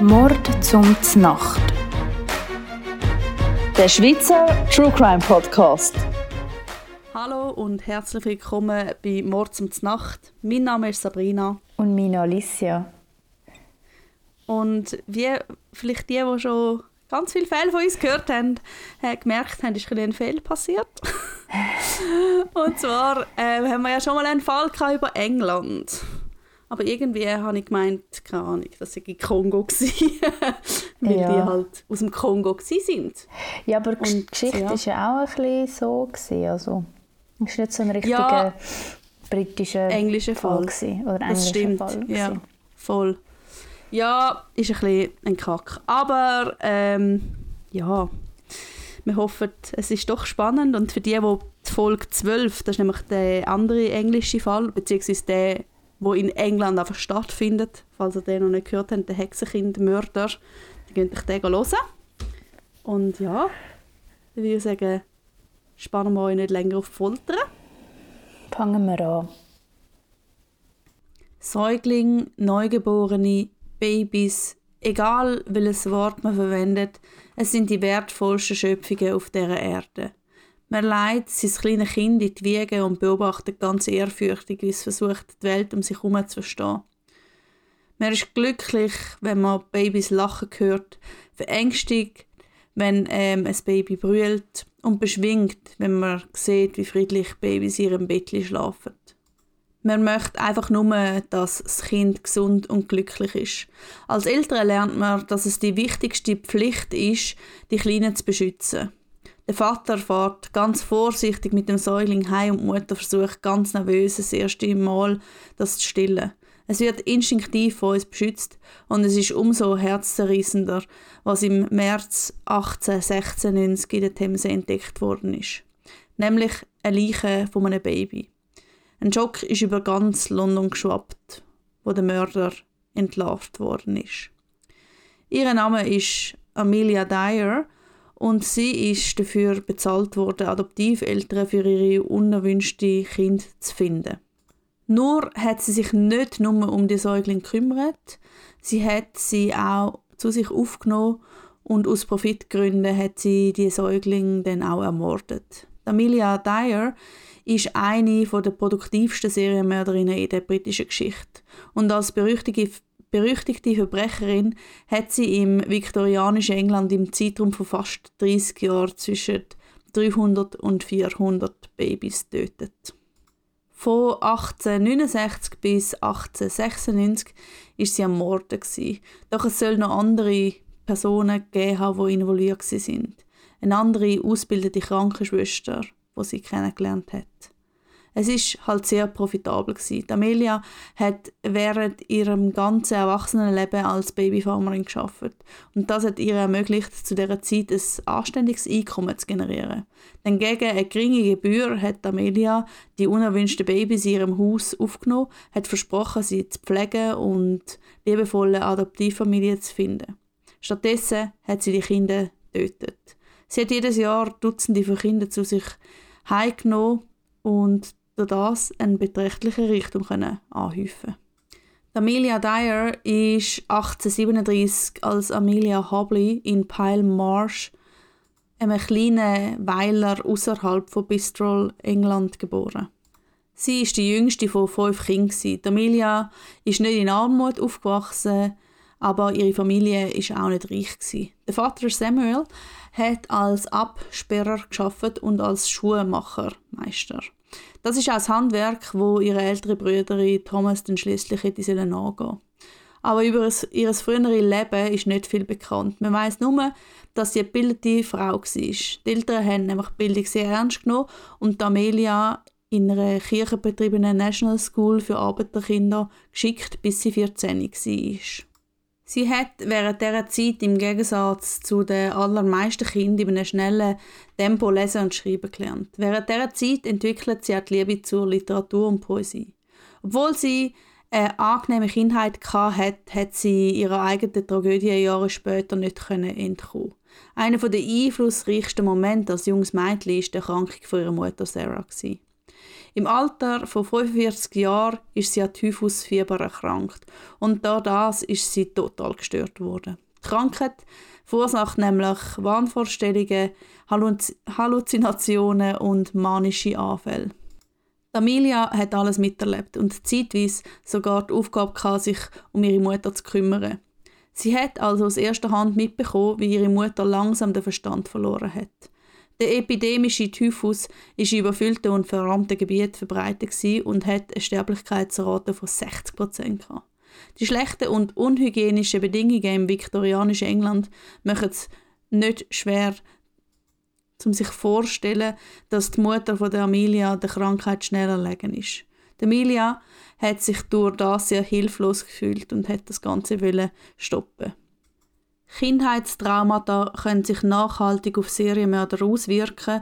Mord zum Znacht. Der Schweizer True Crime Podcast. Hallo und herzlich willkommen bei Mord zum Znacht. Mein Name ist Sabrina. Und meine Alicia. Und wie vielleicht die, die schon ganz viele Fälle von uns gehört haben, äh, gemerkt haben, ist ein Fehler passiert. und zwar äh, haben wir ja schon mal einen Fall über England. Aber irgendwie habe ich gemeint, keine Ahnung, das sei Kongo weil ja. die halt aus dem Kongo sind. Ja, aber die Geschichte ja. ist ja auch ein bisschen so gewesen, also war nicht so ein richtiger ja, britischer englischer Fall, Fall oder englischer das stimmt. Fall ja, voll. Ja, ist ein bisschen ein Kack. Aber ähm, ja, wir hoffen, es ist doch spannend. Und für die, die die Folge 12, das ist nämlich der andere englische Fall, beziehungsweise der, der in England einfach stattfindet, falls ihr den noch nicht gehört habt, der Hexenkind-Mörder, dann könnt ihr den hören. Und ja, ich würde sagen, spannen wir euch nicht länger auf die Folter. Fangen wir an. Säugling, Neugeborene, Babys, egal welches Wort man verwendet, es sind die wertvollsten Schöpfungen auf dieser Erde. Man leitet sein kleines Kind in die Wiege und beobachtet ganz ehrfürchtig, wie es versucht, die Welt um sich herum zu verstehen. Man ist glücklich, wenn man Babys lachen hört, verängstigt, wenn ähm, ein Baby brüllt und beschwingt, wenn man sieht, wie friedlich Babys in ihrem Bett schlafen. Man möchte einfach nur, dass das Kind gesund und glücklich ist. Als Eltern lernt man, dass es die wichtigste Pflicht ist, die Kleinen zu beschützen. Der Vater fährt ganz vorsichtig mit dem Säugling heim und die Mutter versucht ganz nervös das erste Mal, das zu stillen. Es wird instinktiv von uns beschützt und es ist umso herzzerreißender, was im März 1896 in der Themse entdeckt worden ist. Nämlich eine Leiche von einem Baby. Ein Schock ist über ganz London geschwappt, wo der Mörder entlarvt worden ist. Ihr Name ist Amelia Dyer und sie ist dafür bezahlt worden, Adoptiveltern für ihre unerwünschte Kind zu finden. Nur hat sie sich nicht nur um die Säugling gekümmert, sie hat sie auch zu sich aufgenommen und aus Profitgründen hat sie die Säugling dann auch ermordet. Amelia Dyer ist eine der produktivsten Serienmörderinnen in der britischen Geschichte. Und als berüchtigte, berüchtigte Verbrecherin hat sie im viktorianischen England im Zeitraum von fast 30 Jahren zwischen 300 und 400 Babys getötet. Von 1869 bis 1896 war sie am Morden. Doch es soll noch andere Personen gegeben haben, die involviert waren. Eine andere ausgebildete Krankenschwester, die sie kennengelernt hat. Es ist halt sehr profitabel gewesen. Amelia hat während ihrem ganzen Erwachsenenleben als Babyfarmerin geschafft und das hat ihr ermöglicht, zu dieser Zeit ein anständiges Einkommen zu generieren. Denn gegen eine geringe Gebühr hat Amelia die unerwünschten Babys in ihrem Haus aufgenommen, hat versprochen, sie zu pflegen und liebevolle Adoptivfamilien zu finden. Stattdessen hat sie die Kinder getötet. Sie hat jedes Jahr Dutzende von Kindern zu sich heimgenommen und durch das einen beträchtlichen Reichtum anhäufen Amelia Dyer ist 1837 als Amelia Hobley in Pile Marsh, einem kleinen Weiler außerhalb von Bristol, England, geboren. Sie ist die jüngste von fünf Kindern. Amelia ist nicht in Armut aufgewachsen, aber ihre Familie ist auch nicht reich Der Vater Samuel hat als Absperrer geschafft und als Schuhmachermeister. Das ist auch das Handwerk, wo ihre ältere Brüder Thomas dann schließlich hätte nachgehen aber über ihr früheres Leben ist nicht viel bekannt. Man weiß nur, dass sie eine gebildete Frau war. Die Eltern haben nämlich die Bildung sehr ernst genommen und Amelia in einer kirchenbetriebenen National School für Arbeiterkinder geschickt, bis sie 14 war. Sie hat während dieser Zeit im Gegensatz zu den allermeisten Kindern in einem schnellen Tempo lesen und schreiben gelernt. Während dieser Zeit entwickelt sie auch die Liebe zur Literatur und Poesie. Obwohl sie eine angenehme Kindheit hatte, hat sie ihrer eigenen Tragödie Jahre später nicht entkommen. Einer der einflussreichsten Momente als junges Mädchen war die Erkrankung ihrer Mutter Sarah. Im Alter von 45 Jahren ist sie an Typhusfieber erkrankt und da das ist sie total gestört worden. Die Krankheit verursacht nämlich Wahnvorstellungen, Halluzinationen und manische Anfälle. Amelia hat alles miterlebt und zeitweise sogar die Aufgabe gehabt, sich um ihre Mutter zu kümmern. Sie hat also aus erster Hand mitbekommen, wie ihre Mutter langsam den Verstand verloren hat. Der epidemische Typhus ist in überfüllten und verarmten Gebieten verbreitet und hat eine Sterblichkeitsrate von 60 Prozent. Die schlechten und unhygienischen Bedingungen im viktorianischen England machen es nicht schwer, um sich vorzustellen, dass die Mutter von der Amelia der Krankheit schnell erlegen ist. Die Amelia hat sich durch das sehr hilflos gefühlt und hat das Ganze stoppen. Kindheitstraumata können sich nachhaltig auf Serienmörder auswirken,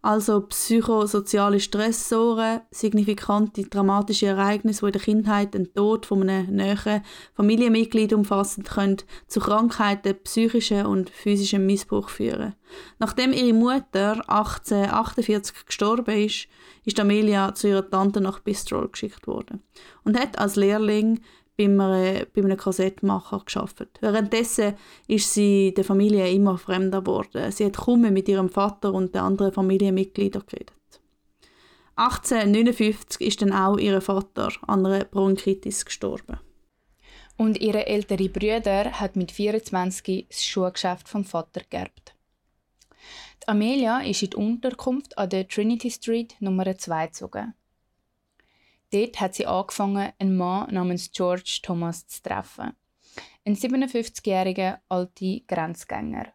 also psychosoziale Stressoren, signifikante dramatische Ereignisse, die in der Kindheit den Tod von einem näheren Familienmitglied umfassen können, zu Krankheiten, psychischen und physischen Missbrauch führen. Nachdem ihre Mutter 1848 gestorben ist, ist Amelia zu ihrer Tante nach Bistrol geschickt worden und hat als Lehrling bei einem, bei einem Kassettmacher geschafft. Währenddessen ist sie der Familie immer fremder geworden. Sie hat kaum mit ihrem Vater und den anderen Familienmitgliedern geredet. 1859 ist dann auch ihr Vater an einer Bronchitis gestorben. Und ihre ältere Brüder hat mit 24 das Schuhgeschäft vom Vater geerbt. Die Amelia ist in die Unterkunft an der Trinity Street Nummer 2 gezogen. Dort hat sie angefangen, einen Mann namens George Thomas zu treffen. Ein 57-jähriger alter Grenzgänger.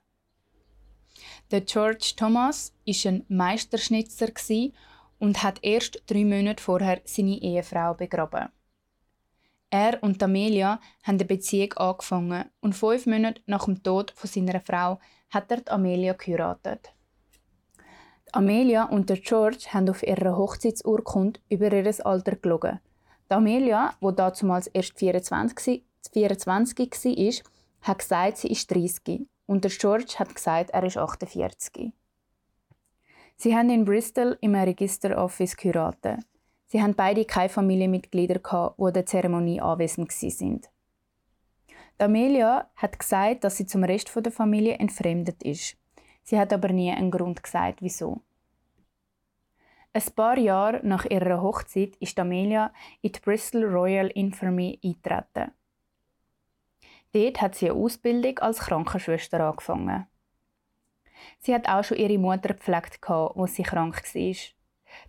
Der George Thomas war ein Meisterschnitzer und hat erst drei Monate vorher seine Ehefrau begraben. Er und Amelia haben eine Beziehung angefangen und fünf Monate nach dem Tod seiner Frau hat er Amelia geheiratet. Amelia und der George haben auf ihrer Hochzeitsurkunde über ihr Alter gelogen. Die Amelia, die damals erst 24, 24 war, hat gesagt, sie ist 30 und der George hat gesagt, er ist 48. Sie haben in Bristol im Registeroffice geheiratet. Sie haben beide keine Familienmitglieder, die an der Zeremonie anwesend waren. Amelia hat gesagt, dass sie zum Rest der Familie entfremdet ist. Sie hat aber nie einen Grund gesagt, wieso. Ein paar Jahre nach ihrer Hochzeit ist Amelia in die Bristol Royal Infirmary eingetreten. Dort hat sie eine Ausbildung als Krankenschwester angefangen. Sie hat auch schon ihre Mutter gepflegt, als sie krank war.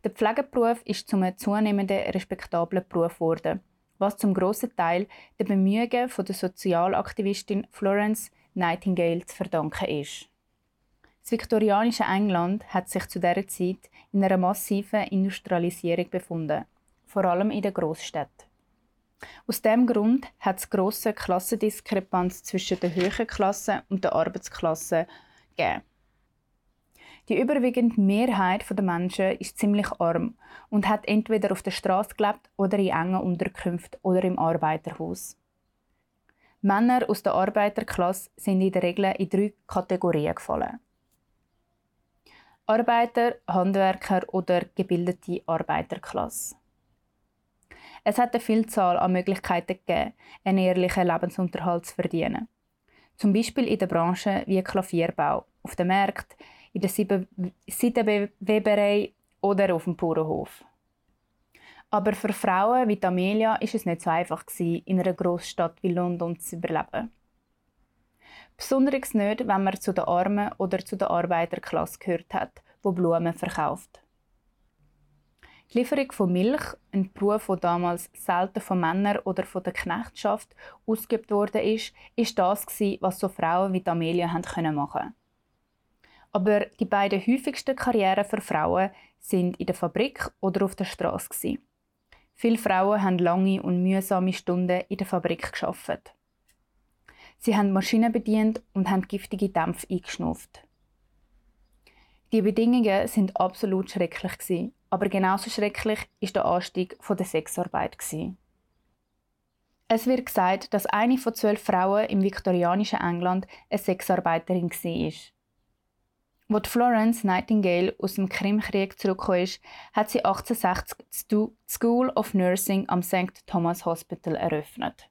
Der Pflegeberuf ist zum zunehmenden respektablen Beruf geworden, was zum grossen Teil den Bemühungen der Sozialaktivistin Florence Nightingale zu verdanken ist. Das viktorianische England hat sich zu dieser Zeit in einer massiven Industrialisierung befunden, vor allem in den Großstädten. Aus diesem Grund hat es grosse Klassendiskrepanz zwischen der höheren Klasse und der Arbeitsklasse gegeben. Die überwiegende Mehrheit der Menschen ist ziemlich arm und hat entweder auf der Straße gelebt oder in engen Unterkünften oder im Arbeiterhaus. Männer aus der Arbeiterklasse sind in der Regel in drei Kategorien gefallen. Arbeiter, Handwerker oder gebildete Arbeiterklasse. Es hat eine Vielzahl an Möglichkeiten gegeben, einen ehrlichen Lebensunterhalt zu verdienen. Zum Beispiel in der Branche wie Klavierbau, auf dem Markt, in der Seidenweberei oder auf dem Bauernhof. Aber für Frauen wie Amelia ist es nicht so einfach, in einer Großstadt wie London zu überleben. Besonders nicht, wenn man zu der Armen oder zu der Arbeiterklasse gehört hat, wo Blumen verkauft. Die Lieferung von Milch, ein Beruf, der damals selten von Männern oder von der Knechtschaft ausgeübt wurde, ist, ist das was so Frauen wie Amelia machen können. Aber die beiden häufigsten Karrieren für Frauen sind in der Fabrik oder auf der Straße. Viele Frauen haben lange und mühsame Stunden in der Fabrik geschafft. Sie haben Maschinen bedient und haben giftige Dämpfe eingeschnupft. Die Bedingungen sind absolut schrecklich aber genauso schrecklich ist der Anstieg der Sexarbeit Es wird gesagt, dass eine von zwölf Frauen im viktorianischen England eine Sexarbeiterin war. Als Florence Nightingale aus dem Krimkrieg zurückgekommen ist, hat sie 1860 die School of Nursing am St. Thomas Hospital eröffnet.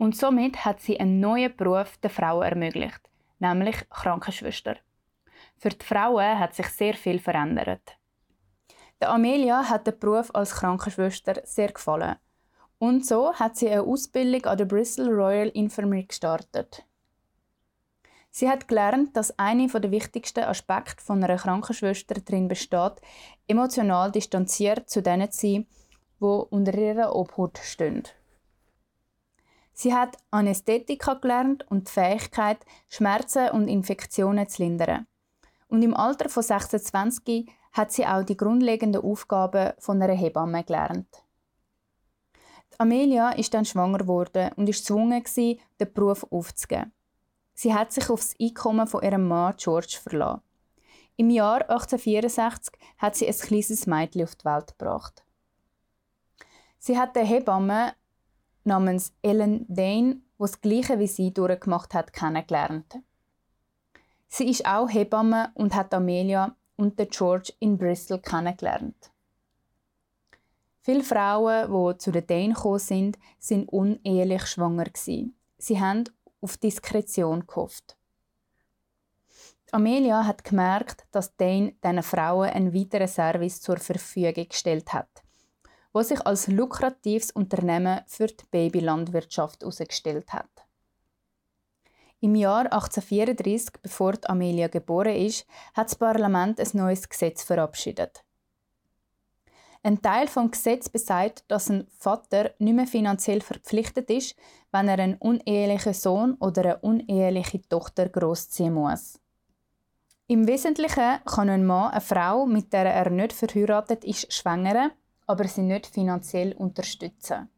Und somit hat sie einen neuen Beruf der Frauen ermöglicht, nämlich Krankenschwester. Für die Frauen hat sich sehr viel verändert. Der Amelia hat der Beruf als Krankenschwester sehr gefallen. Und so hat sie eine Ausbildung an der Bristol Royal Infirmary gestartet. Sie hat gelernt, dass einer der wichtigsten Aspekte von einer Krankenschwester darin besteht, emotional distanziert zu denen zu sein, die unter ihrer Obhut stehen. Sie hat Anästhetika gelernt und die Fähigkeit, Schmerzen und Infektionen zu lindern. Und im Alter von 26 hat sie auch die grundlegenden Aufgaben von einer Hebamme gelernt. Amelia ist dann schwanger geworden und ist gezwungen, den Beruf aufzugeben. Sie hat sich auf das Einkommen von ihrem Mann George verlassen. Im Jahr 1864 hat sie ein kleines Mädchen auf die Welt gebracht. Sie hat eine Hebamme namens Ellen Dane, die das Gleiche wie sie durchgemacht hat, kennengelernt. Sie ist auch Hebamme und hat Amelia und George in Bristol kennengelernt. Viele Frauen, die zu den Dane gekommen sind, sind unehelich schwanger Sie haben auf Diskretion gehofft. Amelia hat gemerkt, dass Dane diesen Frauen einen weiteren Service zur Verfügung gestellt hat, wo sich als lukratives Unternehmen für die Babylandwirtschaft herausgestellt hat. Im Jahr 1834, bevor Amelia geboren ist, hat das Parlament ein neues Gesetz verabschiedet. Ein Teil vom Gesetz besagt, dass ein Vater nicht mehr finanziell verpflichtet ist, wenn er einen unehelichen Sohn oder eine uneheliche Tochter großziehen muss. Im Wesentlichen kann ein Mann eine Frau, mit der er nicht verheiratet ist, schwängern, aber sie nicht finanziell unterstützen.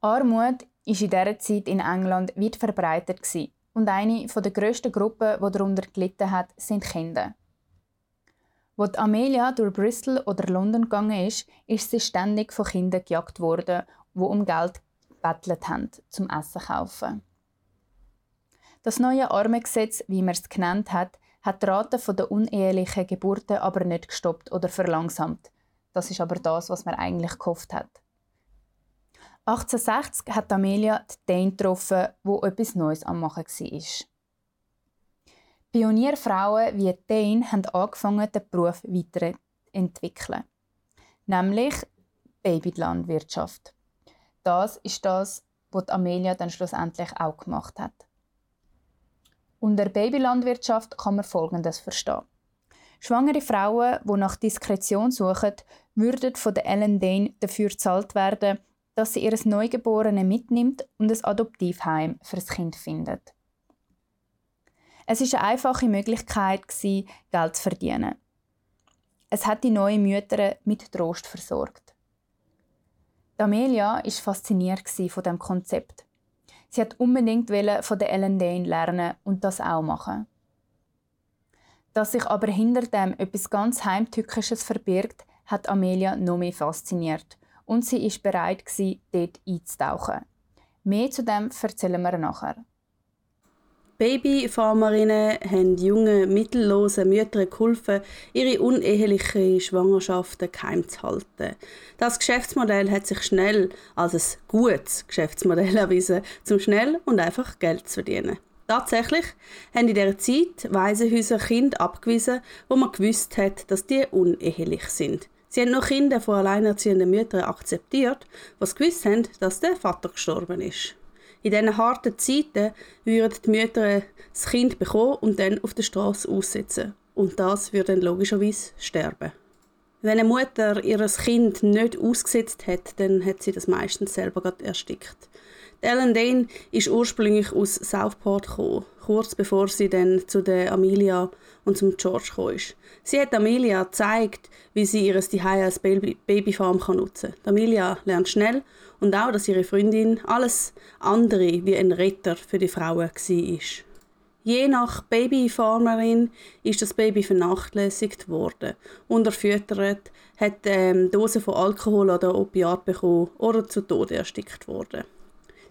Armut ist in dieser Zeit in England weit verbreitet und eine der grössten Gruppen, die darunter gelitten hat, sind Kinder. Als Amelia durch Bristol oder London gegangen ist, ist sie ständig von Kindern gejagt worden, die um Geld bettelt haben, zum Essen kaufen. Das neue Armengesetz, wie man es genannt hat, hat die Rate der unehelichen Geburten aber nicht gestoppt oder verlangsamt. Das ist aber das, was man eigentlich gehofft hat. 1860 hat Amelia die Dane getroffen, wo etwas Neues am Machen war. Pionierfrauen wie Dane haben angefangen, den Beruf weiterzuentwickeln. Nämlich Babylandwirtschaft. Das ist das, was Amelia dann schlussendlich auch gemacht hat. Unter Babylandwirtschaft kann man Folgendes verstehen. Schwangere Frauen, die nach Diskretion suchen, würden von der Ellen Dane dafür gezahlt werden, dass sie ihres Neugeborenen mitnimmt und ein Adoptivheim für das Kind findet. Es ist eine einfache Möglichkeit, Geld zu verdienen. Es hat die neuen Mütter mit Trost versorgt. Amelia war fasziniert von dem Konzept. Sie hat unbedingt von der Ellen Dane lernen und das auch machen. Dass sich aber hinter dem etwas ganz Heimtückisches verbirgt, hat Amelia noch mehr fasziniert und sie ist bereit, dort einzutauchen. Mehr zu dem erzählen wir nachher. Babyfarmerinnen haben jungen, mittellosen Müttern geholfen, ihre uneheliche Schwangerschaften geheim zu halten. Das Geschäftsmodell hat sich schnell als ein gutes Geschäftsmodell erwiesen, um schnell und einfach Geld zu verdienen. Tatsächlich haben in dieser Zeit Waisenhäuser Kinder abgewiesen, wo man gewusst hat, dass die unehelich sind. Sie haben noch Kinder von alleinerziehenden Müttern akzeptiert, was gewusst haben, dass der Vater gestorben ist. In diesen harten Zeiten würden die Mütter das Kind bekommen und dann auf der Straße aussetzen. Und das würde dann logischerweise sterben. Wenn eine Mutter ihr Kind nicht ausgesetzt hat, dann hat sie das meistens selber erstickt. Ellen Dane ist ursprünglich aus Southport gekommen, kurz bevor sie dann zu der Amelia und zum George kam. Sie hat Amelia gezeigt, wie sie ihr Zuhause als Babyfarm nutzen kann. Amelia lernt schnell und auch, dass ihre Freundin alles andere wie ein Retter für die Frauen war. Je nach Babyfarmerin ist das Baby vernachlässigt worden, unterfüttert, hat ähm, Dosen von Alkohol oder Opiat bekommen oder zu Tode erstickt worden.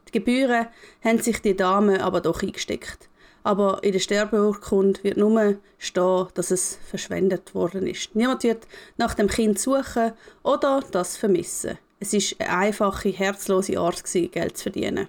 Die Gebühren haben sich die Damen aber doch eingesteckt. Aber in der Sterbeurkunde wird nur stehen, dass es verschwendet worden ist. Niemand wird nach dem Kind suchen oder das vermissen. Es ist eine einfache, herzlose Art, Geld zu verdienen.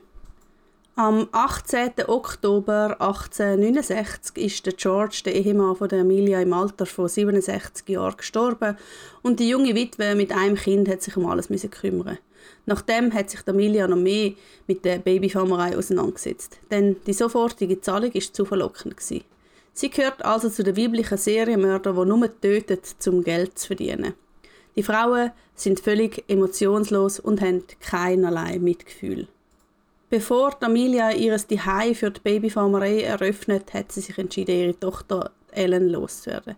Am 18. Oktober 1869 ist der George, der Ehemann von der Emilia, im Alter von 67 Jahren gestorben und die junge Witwe mit einem Kind hat sich um alles kümmern. Nachdem hat sich Emilia noch mehr mit der Babyfarmerei auseinandergesetzt, denn die sofortige Zahlung ist zu verlockend gewesen. Sie gehört also zu den weiblichen Serienmördern, die nur töten, um Geld zu verdienen. Die Frauen sind völlig emotionslos und haben keinerlei Mitgefühl. Bevor Amelia ihres Zuhause für die Babyfarmerei eröffnet, hat sie sich entschieden, ihre Tochter Ellen loszuwerden.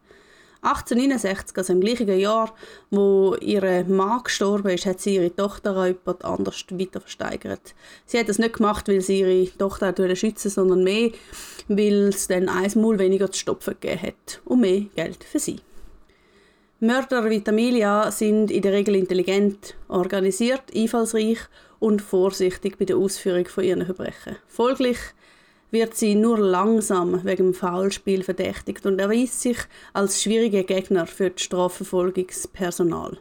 1869, also im gleichen Jahr, wo ihre Mann gestorben ist, hat sie ihre Tochter an jemand anders weiter versteigert. Sie hat das nicht gemacht, weil sie ihre Tochter schützen sondern mehr, weil es dann ein Mal weniger zu stopfen gegeben hat und mehr Geld für sie. Mörder wie Amelia sind in der Regel intelligent, organisiert, einfallsreich und vorsichtig bei der Ausführung von ihren Verbrechen. Folglich wird sie nur langsam wegen dem Foulspiel verdächtigt und erweist sich als schwieriger Gegner für das Strafverfolgungspersonal.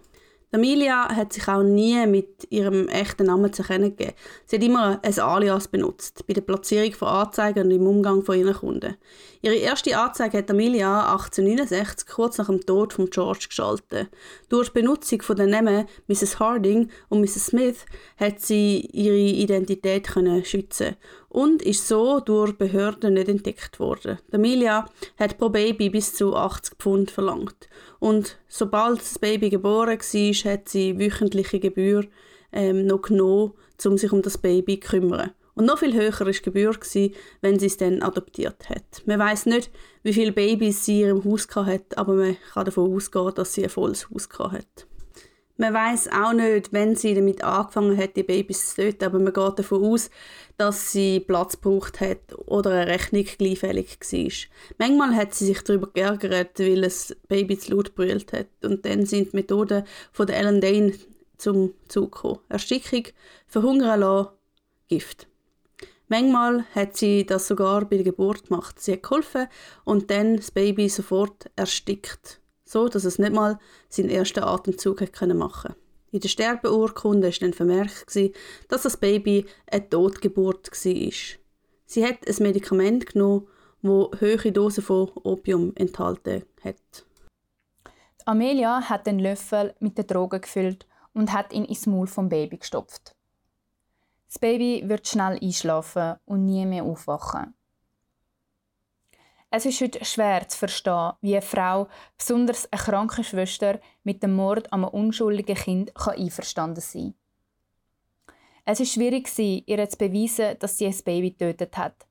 Amelia hat sich auch nie mit ihrem echten Namen zu erkennen gegeben. Sie hat immer ein Alias benutzt, bei der Platzierung von Anzeigen und im Umgang von ihren Kunden. Ihre erste Anzeige hat Amelia 1869, kurz nach dem Tod von George, geschaltet. Durch die Benutzung von den Namen Mrs. Harding und Mrs. Smith hat sie ihre Identität können schützen und ist so durch Behörden nicht entdeckt worden. Amelia hat pro Baby bis zu 80 Pfund verlangt. Und sobald das Baby geboren war, hat sie wöchentliche Gebühr ähm, noch genommen, um sich um das Baby zu kümmern. Und noch viel höher war die Gebühr, wenn sie es dann adoptiert hat. Man weiß nicht, wie viele Babys sie in ihrem Haus hat, aber man kann davon ausgehen, dass sie ein volles Haus hat. Man weiß auch nicht, wenn sie damit angefangen hat, die Babys zu töten, aber man geht davon aus, dass sie Platz gebraucht hat oder eine Rechnung gleichfällig war. Manchmal hat sie sich darüber geärgert, weil das Baby zu laut brüllt hat. Und dann sind die Methoden von der Ellen Dane zum Zug gekommen. Erstickung, verhungern lassen, Gift. Manchmal hat sie das sogar bei der Geburt gemacht. Sie hat geholfen und dann das Baby sofort erstickt so dass es nicht mal seinen ersten Atemzug hätte machen In der Sterbeurkunde war dann vermerkt, dass das Baby eine Totgeburt war. Sie hat ein Medikament genommen, das hohe Dosen von Opium enthalten hat. Amelia hat den Löffel mit der Droge gefüllt und hat ihn ins Maul vom Baby gestopft. Das Baby wird schnell einschlafen und nie mehr aufwachen. Es ist heute schwer zu verstehen, wie eine Frau, besonders eine kranke Schwester, mit dem Mord an einem unschuldigen Kind einverstanden sein kann. Es war schwierig, ihr zu beweisen, dass sie ein Baby getötet hat.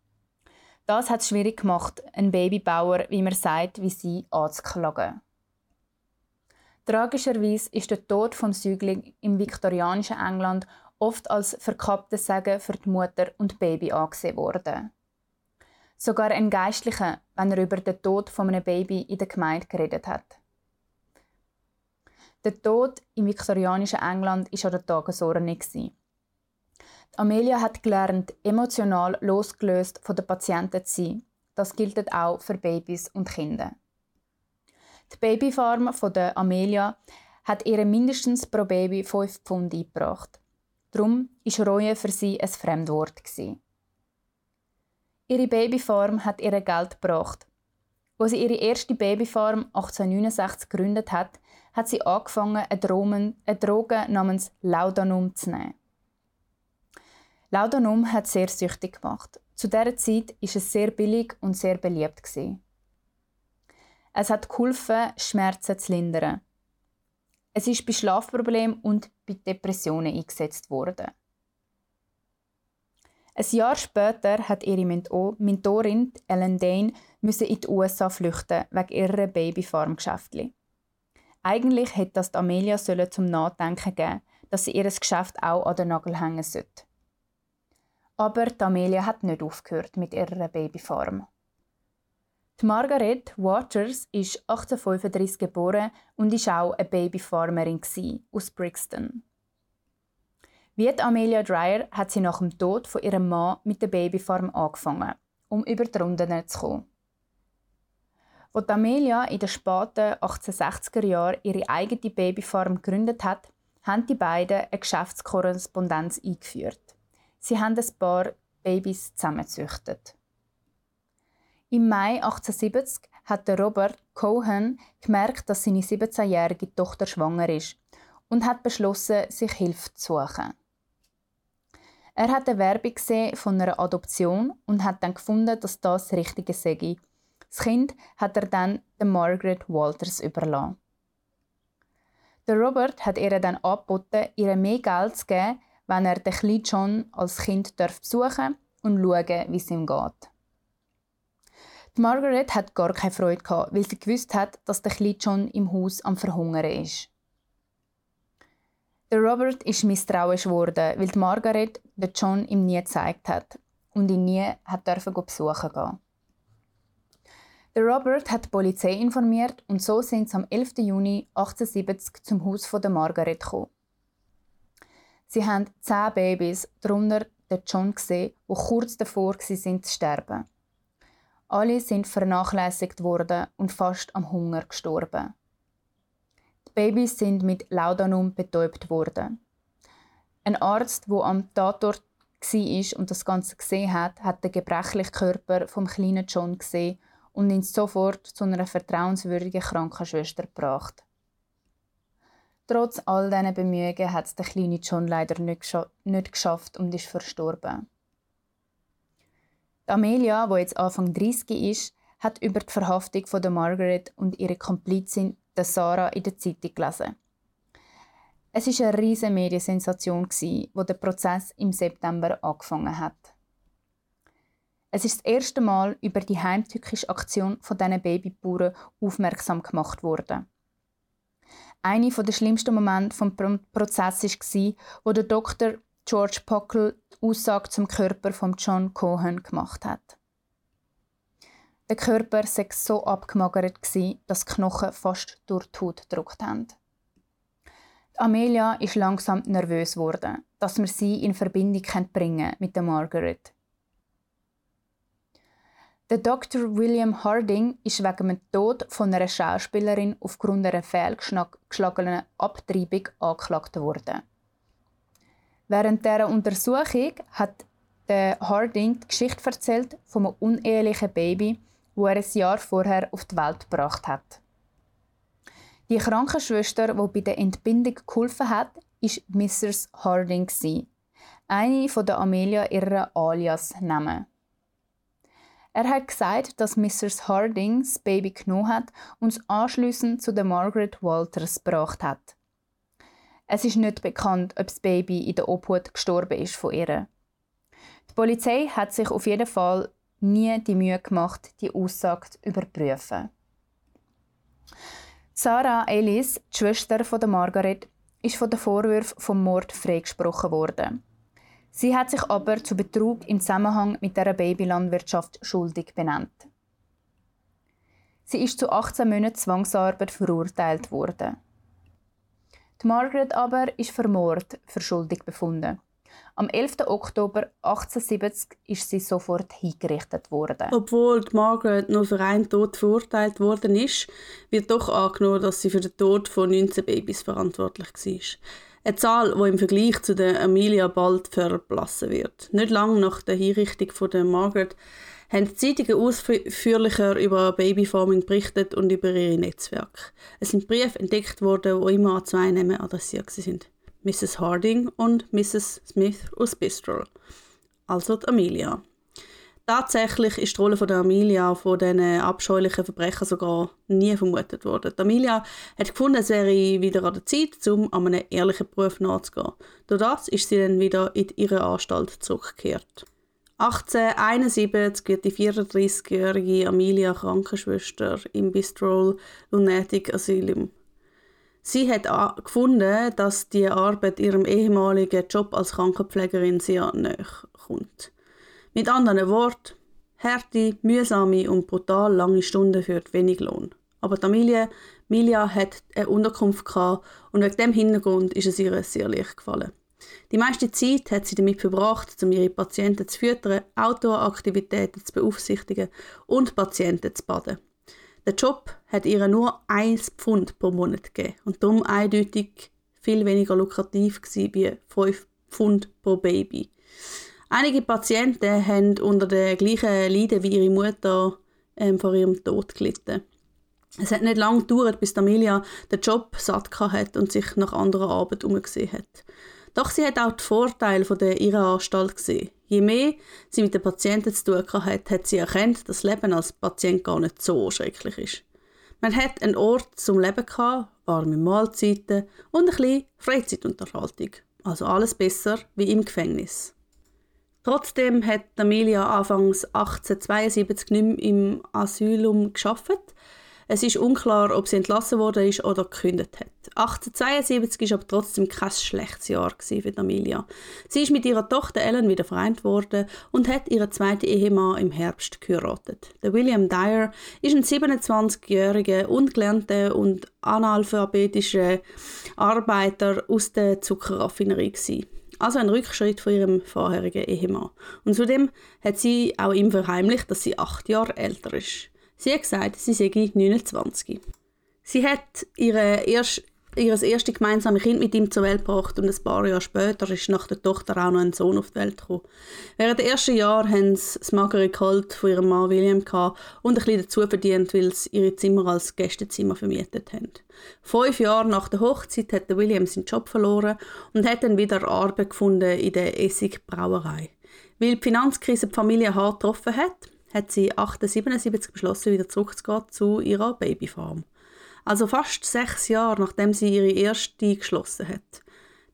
Das hat es schwierig gemacht, einen Babybauer, wie man sagt, wie sie anzuklagen. Tragischerweise ist der Tod vom Säugling im viktorianischen England oft als verkapptes Segen für die Mutter und Baby angesehen worden. Sogar ein Geistlicher, wenn er über den Tod von einem Baby in der Gemeinde geredet hat. Der Tod im viktorianischen England war an der Tagesordnung. Amelia hat gelernt, emotional losgelöst von den Patienten zu sein. Das gilt auch für Babys und Kinder. Die Babyfarm von der Amelia hat ihr mindestens pro Baby 5 Pfund eingebracht. Darum war Reue für sie ein Fremdwort. Gewesen. Ihre Babyfarm hat ihr Geld gebracht. Als sie ihre erste Babyfarm 1869 gegründet hat, hat sie angefangen, eine, Drogen, eine Droge namens Laudanum zu nehmen. Laudanum hat sehr süchtig gemacht. Zu dieser Zeit war es sehr billig und sehr beliebt. Es hat geholfen, Schmerzen zu lindern. Es ist bei Schlafproblemen und bei Depressionen eingesetzt worden. Ein Jahr später hat ihre Mentorin Ellen Dane müssen in die USA flüchten wegen ihrer Babyfarm-Geschäftli. Eigentlich hätte das Amelia zum Nachdenken geben, dass sie ihr Geschäft auch an den Nagel hängen sollte. Aber Amelia hat nicht aufgehört mit ihrer Babyfarm. Die Margaret Waters ist 1835 geboren und war auch eine Babyfarmerin aus Brixton. Wie Amelia Dreyer hat sie nach dem Tod von ihrem Mann mit der Babyfarm angefangen um über die Runden zu kommen. Als Amelia in den späten 1860er Jahren ihre eigene Babyfarm gegründet hat, haben die beiden eine Geschäftskorrespondenz eingeführt. Sie haben ein paar Babys zusammengezüchtet. Im Mai 1870 hat Robert Cohen gemerkt, dass seine 17-jährige Tochter schwanger ist und hat beschlossen, sich Hilfe zu suchen. Er hat eine Werbung gesehen von einer Adoption und hat dann gefunden, dass das das Richtige sei. Das Kind hat er dann der Margaret Walters überlassen. Der Robert hat ihr dann angeboten, ihr mehr Geld zu geben, wenn er den kleinen John als Kind besuchen und schauen, wie es ihm geht. Die Margaret hat gar keine Freude gehabt, weil sie gewusst hat, dass der kleine John im Haus am Verhungern ist. Der Robert ist misstrauisch geworden, weil die Margaret den John ihm nie gezeigt hat und ihn nie hat dürfen besuchen gehen. Der Robert hat die Polizei informiert und so sind sie am 11. Juni 1870 zum Haus von der Margaret gekommen. Sie haben zehn Babys, darunter den John gesehen, wo kurz davor sind zu sterben. Alle sind vernachlässigt worden und fast am Hunger gestorben. Babys sind mit Laudanum betäubt worden. Ein Arzt, der am Tatort war und das Ganze gesehen hat, hat den gebrechlichen Körper vom kleinen John gesehen und ihn sofort zu einer vertrauenswürdigen Krankenschwester gebracht. Trotz all diesen Bemühungen hat es der kleine John leider nicht, gescha nicht geschafft und ist verstorben. Die Amelia, die jetzt Anfang 30 ist, hat über die Verhaftung von der Margaret und ihre Komplizin der Sarah in der Zeitung gelesen. Es war eine riesige Mediensensation, wo der Prozess im September angefangen hat. Es ist das erste Mal über die heimtückische Aktion von diesen Babybauern aufmerksam gemacht worden. Einer der schlimmsten Momente des Prozesses war, wo der Dr. George Pockle die Aussage zum Körper von John Cohen gemacht hat. Der Körper sei so abgemagert, dass die Knochen fast durch die Haut gedruckt haben. Amelia ist langsam nervös geworden, dass man sie in Verbindung bringen mit der Margaret. Der Dr. William Harding ist wegen dem Tod von einer Schauspielerin aufgrund einer fehlgeschlagenen Abtreibung angeklagt worden. Während dieser Untersuchung hat der Harding die Geschichte erzählt von einem unehelichen Baby, wo er ein Jahr vorher auf die Welt gebracht hat. Die Krankenschwester, die bei der Entbindung geholfen hat, ist Mrs. Harding eine von der Amelia ihrer Alias nehmen. Er hat gesagt, dass Mrs. Harding das Baby genommen hat und es anschliessend zu der Margaret Walters gebracht hat. Es ist nicht bekannt, ob das Baby in der Obhut gestorben ist von ihr. Die Polizei hat sich auf jeden Fall nie die Mühe gemacht, die Aussage zu überprüfen. Sarah Ellis, die Schwester von der Margaret, ist von den Vorwürfen vom Mord freigesprochen worden. Sie hat sich aber zu Betrug im Zusammenhang mit der Babylandwirtschaft schuldig benannt. Sie ist zu 18 Monaten Zwangsarbeit verurteilt worden. Die Margaret aber ist für Mord für schuldig befunden. Am 11. Oktober 1870 ist sie sofort hingerichtet worden. Obwohl Margaret nur für einen Tod verurteilt worden ist, wird doch angenommen, dass sie für den Tod von 19 Babys verantwortlich war. Eine Zahl, die im Vergleich zu der Amelia bald verblassen wird. Nicht lange nach der Hinrichtung von der Margaret haben die Zeitungen ausführlicher über Babyfarming berichtet und über ihre Netzwerke. Es sind Briefe entdeckt worden, die immer an zwei Namen adressiert sind. Mrs. Harding und Mrs. Smith aus Bristol, also die Amelia. Tatsächlich ist die Rolle von der Amelia von diesen abscheulichen Verbrechen sogar nie vermutet worden. Die Amelia hat gefunden, es wäre wieder an der Zeit, um an einem ehrlichen Beruf nachzugehen. Durch das ist sie dann wieder in ihre Anstalt zurückgekehrt. 1871 wird die 34-jährige Amelia Krankenschwester im Bistrol Lunatic Asylum Sie hat gefunden, dass die Arbeit ihrem ehemaligen Job als Krankenpflegerin sehr nahe kommt. Mit anderen Worten, harte, mühsame und brutal lange Stunden für wenig Lohn. Aber die Familie Milia hat eine Unterkunft gehabt und wegen dem Hintergrund ist es ihr sehr leicht gefallen. Die meiste Zeit hat sie damit verbracht, um ihre Patienten zu füttern, Outdoor-Aktivitäten zu beaufsichtigen und Patienten zu baden. Der Job hat ihr nur 1 Pfund pro Monat gegeben und darum eindeutig viel weniger lukrativ wie 5 Pfund pro Baby. Einige Patienten haben unter den gleichen Leiden wie ihre Mutter ähm, vor ihrem Tod gelitten. Es hat nicht lange gedauert, bis Amelia den Job satt hat und sich nach anderer Arbeit umgesehen hat. Doch sie hat auch die Vorteile von der Irrenanstalt gesehen. Je mehr sie mit den Patienten zu tun hat, hat sie erkannt, dass das Leben als Patient gar nicht so schrecklich ist. Man hat einen Ort zum Leben gehabt, warme Mahlzeiten und ein bisschen Freizeitunterhaltung. Also alles besser wie im Gefängnis. Trotzdem hat Amelia anfangs 1872 nicht mehr im Asylum geschafft. Es ist unklar, ob sie entlassen worden ist oder gekündigt hat. 1872 war aber trotzdem kein schlechtes Jahr für Amelia. Sie ist mit ihrer Tochter Ellen wieder vereint worden und hat ihren zweiten Ehemann im Herbst geheiratet. Der William Dyer ist ein 27-jähriger ungelernter und analphabetischer Arbeiter aus der Zuckerraffinerie. Also ein Rückschritt von ihrem vorherigen Ehemann. Und zudem hat sie auch ihm verheimlicht, dass sie acht Jahre älter ist. Sie hat gesagt, sie sei 29. Sie hat ihre erst, ihr erstes gemeinsames Kind mit ihm zur Welt gebracht und ein paar Jahre später ist nach der Tochter auch noch ein Sohn auf die Welt gekommen. Während der ersten Jahre haben sie das magere Gehalt von ihrem Mann William gehabt und ein bisschen dazu verdient, weil sie ihre Zimmer als Gästezimmer vermietet haben. Fünf Jahre nach der Hochzeit hat William seinen Job verloren und hat dann wieder Arbeit gefunden in der Essigbrauerei. Weil die Finanzkrise die Familie hart getroffen hat, hat sie 1877 beschlossen, wieder zurückzugehen zu ihrer Babyfarm. Also fast sechs Jahre, nachdem sie ihre erste geschlossen hat.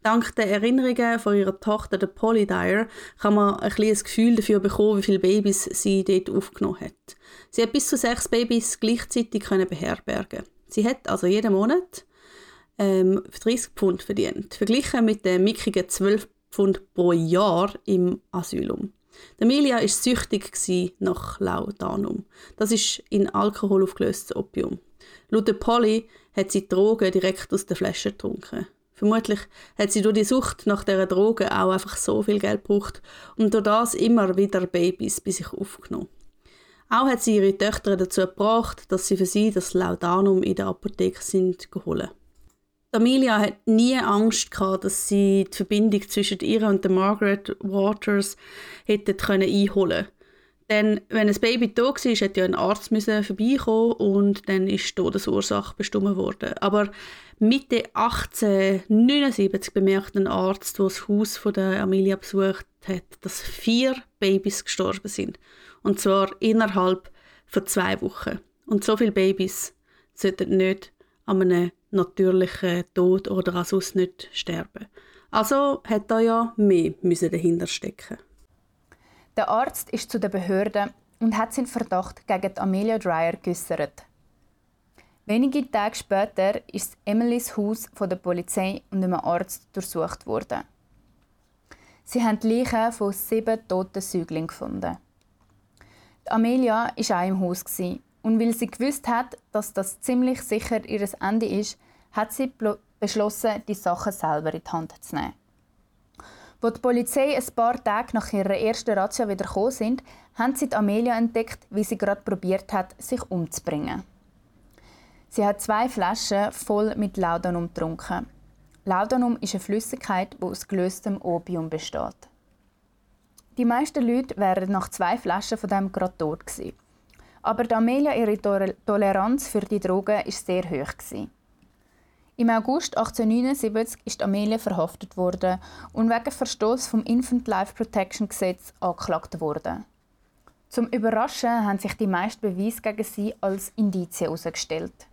Dank der Erinnerungen von ihrer Tochter, der Polly Dyer, kann man ein kleines Gefühl dafür bekommen, wie viele Babys sie dort aufgenommen hat. Sie hat bis zu sechs Babys gleichzeitig können beherbergen. Sie hat also jeden Monat ähm, 30 Pfund verdient, verglichen mit den mickigen 12 Pfund pro Jahr im Asylum. Emilia war süchtig nach Laudanum. Das ist in Alkohol aufgelöstes Opium. Laut Polly hat sie Drogen direkt aus der Flasche getrunken. Vermutlich hat sie durch die Sucht nach dieser Drogen auch einfach so viel Geld gebraucht und durch das immer wieder Babys bei sich aufgenommen. Auch hat sie ihre Töchter dazu gebracht, dass sie für sie das Laudanum in der Apotheke sind geholt. Amelia hat nie Angst gehabt, dass sie die Verbindung zwischen ihr und der Margaret Waters hätte können einholen. Denn wenn ein Baby da war, hätte ja ein Arzt vorbeikommen und dann ist Todesursache bestimmt worden. Aber Mitte 1879 bemerkt ein Arzt, der das Haus von der Amelia besucht hat, dass vier Babys gestorben sind. Und zwar innerhalb von zwei Wochen. Und so viele Babys sollten nicht an einem natürlichen Tod oder auch sonst nicht sterben. Also hat da ja mehr dahinter stecken. Der Arzt ist zu den Behörden und hat seinen Verdacht gegen Amelia Dreyer geäußert. Wenige Tage später ist Emilys Haus von der Polizei und einem Arzt durchsucht worden. Sie haben die Leichen von sieben toten Säuglingen gefunden. Amelia war auch im Haus und weil sie gewusst hat, dass das ziemlich sicher ihr Ende ist, hat sie beschlossen, die Sache selber in die Hand zu nehmen. Als die Polizei ein paar Tage nach ihrer ersten Razzia wieder gekommen sind, haben sie Amelia entdeckt, wie sie gerade probiert hat, sich umzubringen. Sie hat zwei Flaschen voll mit Laudanum getrunken. Laudanum ist eine Flüssigkeit, die aus gelöstem Opium besteht. Die meisten Leute wären nach zwei Flaschen von dem gerade tot gewesen. Aber Amelia ihre Toleranz für die Drogen ist sehr hoch gewesen. Im August 1879 ist Amelia verhaftet worden und wegen Verstoß vom Infant Life Protection Gesetz angeklagt worden. Zum Überraschen haben sich die meisten Beweise gegen sie als Indizien herausgestellt.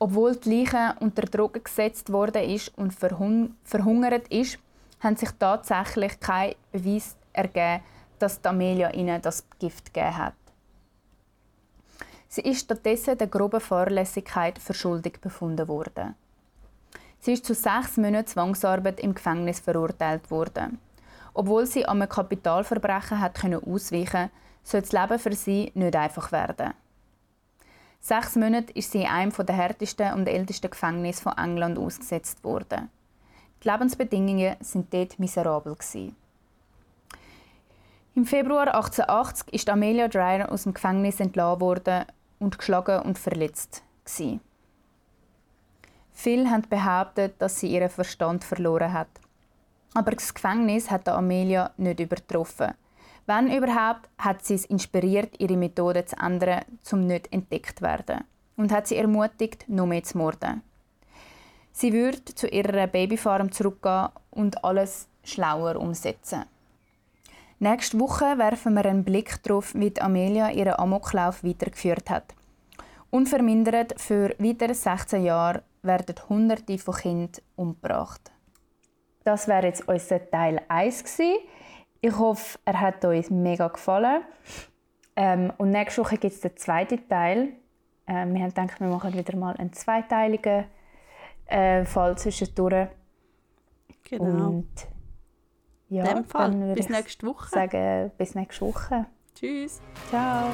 Obwohl die Leiche unter Drogen gesetzt worden ist und verhung verhungert ist, haben sich tatsächlich kein Beweis ergeben, dass Amelia ihnen das Gift gegeben hat. Sie ist stattdessen der groben Fahrlässigkeit verschuldigt befunden worden. Sie ist zu sechs Monaten Zwangsarbeit im Gefängnis verurteilt worden. Obwohl sie am Kapitalverbrechen hat können ausweichen, soll das Leben für sie nicht einfach werden. Sechs Monate ist sie in einem der härtesten und ältesten Gefängnisse von England ausgesetzt worden. Die Lebensbedingungen sind dort miserabel. Gewesen. Im Februar 1880 ist Amelia Dreyer aus dem Gefängnis entlassen worden und geschlagen und verletzt. Gewesen. Viele haben behauptet, dass sie ihren Verstand verloren hat. Aber das Gefängnis hat Amelia nicht übertroffen. Wenn überhaupt, hat sie es inspiriert, ihre Methode zu ändern, um nicht entdeckt zu werden. Und hat sie ermutigt, noch mehr zu morden. Sie würde zu ihrer Babyfarm zurückgehen und alles schlauer umsetzen. Nächste Woche werfen wir einen Blick darauf, wie Amelia ihren Amoklauf weitergeführt hat. Unvermindert für weitere 16 Jahre werden Hunderte von Kindern umgebracht. Das wäre jetzt unser Teil 1 gewesen. Ich hoffe, er hat euch mega gefallen. Ähm, und nächste Woche gibt es den zweiten Teil. Ähm, wir haben gedacht, wir machen wieder mal einen zweiteiligen äh, Fall zwischendurch. Genau. Und ja, In dem Fall. Bis nächste Woche. sagen, bis nächste Woche. Tschüss. Ciao.